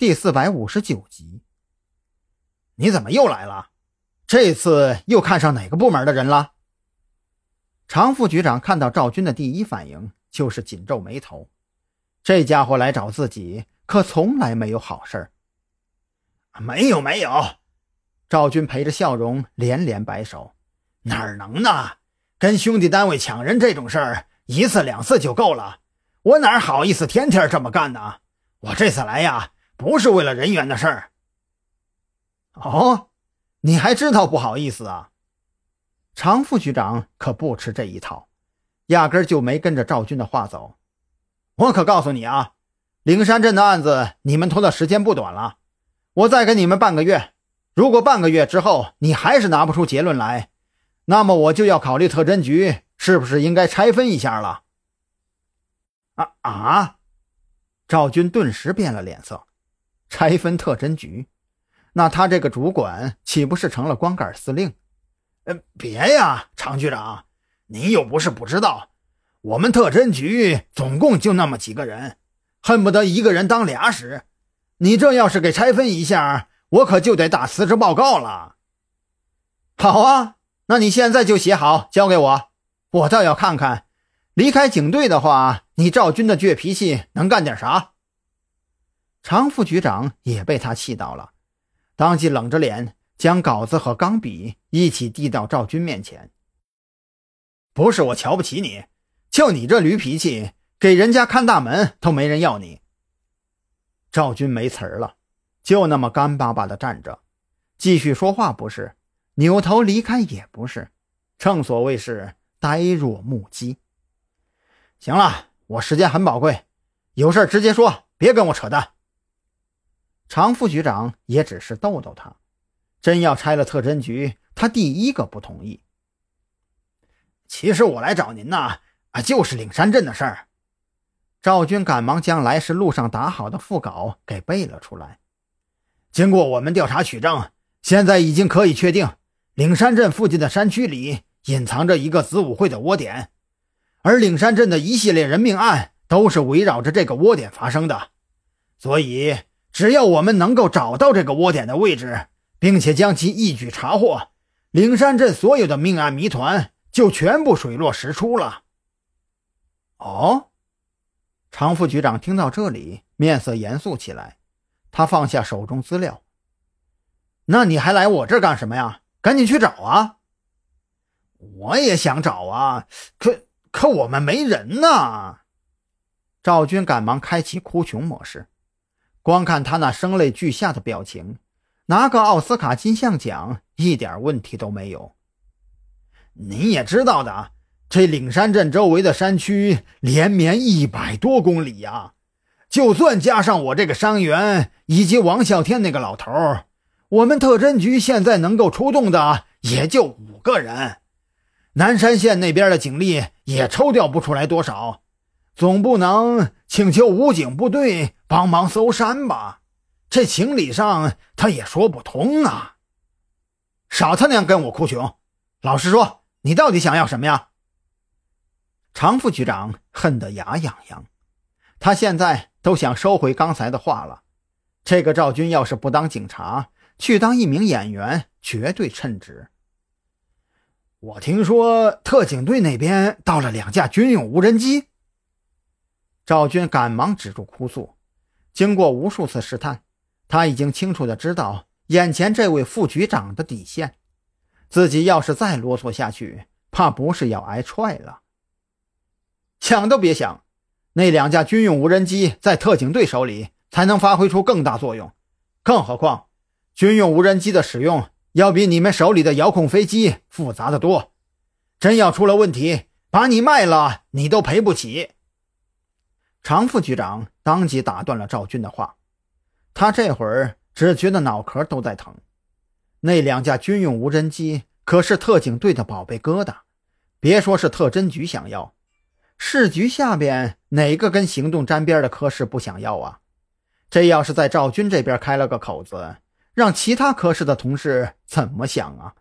第四百五十九集。你怎么又来了？这次又看上哪个部门的人了？常副局长看到赵军的第一反应就是紧皱眉头。这家伙来找自己，可从来没有好事儿。没有，没有。赵军陪着笑容，连连摆手：“哪能呢？跟兄弟单位抢人这种事儿，一次两次就够了。我哪好意思天天这么干呢？我这次来呀，不是为了人员的事儿。”哦，你还知道不好意思啊？常副局长可不吃这一套，压根就没跟着赵军的话走。我可告诉你啊，灵山镇的案子你们拖的时间不短了，我再给你们半个月。如果半个月之后你还是拿不出结论来，那么我就要考虑特侦局是不是应该拆分一下了。啊啊！赵军顿时变了脸色，拆分特侦局，那他这个主管岂不是成了光杆司令？呃，别呀，常局长，你又不是不知道，我们特侦局总共就那么几个人，恨不得一个人当俩使。你这要是给拆分一下。我可就得打辞职报告了。好啊，那你现在就写好交给我，我倒要看看，离开警队的话，你赵军的倔脾气能干点啥？常副局长也被他气到了，当即冷着脸将稿子和钢笔一起递到赵军面前。不是我瞧不起你，就你这驴脾气，给人家看大门都没人要你。赵军没词儿了。就那么干巴巴的站着，继续说话不是，扭头离开也不是，正所谓是呆若木鸡。行了，我时间很宝贵，有事直接说，别跟我扯淡。常副局长也只是逗逗他，真要拆了特侦局，他第一个不同意。其实我来找您呐，啊，就是岭山镇的事儿。赵军赶忙将来时路上打好的副稿给背了出来。经过我们调查取证，现在已经可以确定，岭山镇附近的山区里隐藏着一个子午会的窝点，而岭山镇的一系列人命案都是围绕着这个窝点发生的。所以，只要我们能够找到这个窝点的位置，并且将其一举查获，灵山镇所有的命案谜团就全部水落石出了。哦，常副局长听到这里，面色严肃起来。他放下手中资料，那你还来我这儿干什么呀？赶紧去找啊！我也想找啊，可可我们没人呐。赵军赶忙开启哭穷模式，光看他那声泪俱下的表情，拿个奥斯卡金像奖一点问题都没有。你也知道的，这岭山镇周围的山区连绵一百多公里呀。就算加上我这个伤员以及王啸天那个老头我们特侦局现在能够出动的也就五个人，南山县那边的警力也抽调不出来多少，总不能请求武警部队帮忙搜山吧？这情理上他也说不通啊！少他娘跟我哭穷！老实说，你到底想要什么呀？常副局长恨得牙痒痒，他现在。都想收回刚才的话了。这个赵军要是不当警察，去当一名演员，绝对称职。我听说特警队那边到了两架军用无人机。赵军赶忙止住哭诉。经过无数次试探，他已经清楚的知道眼前这位副局长的底线。自己要是再啰嗦下去，怕不是要挨踹了。想都别想！那两架军用无人机在特警队手里才能发挥出更大作用，更何况，军用无人机的使用要比你们手里的遥控飞机复杂的多。真要出了问题，把你卖了，你都赔不起。常副局长当即打断了赵军的话，他这会儿只觉得脑壳都在疼。那两架军用无人机可是特警队的宝贝疙瘩，别说是特侦局想要。市局下边哪个跟行动沾边的科室不想要啊？这要是在赵军这边开了个口子，让其他科室的同事怎么想啊？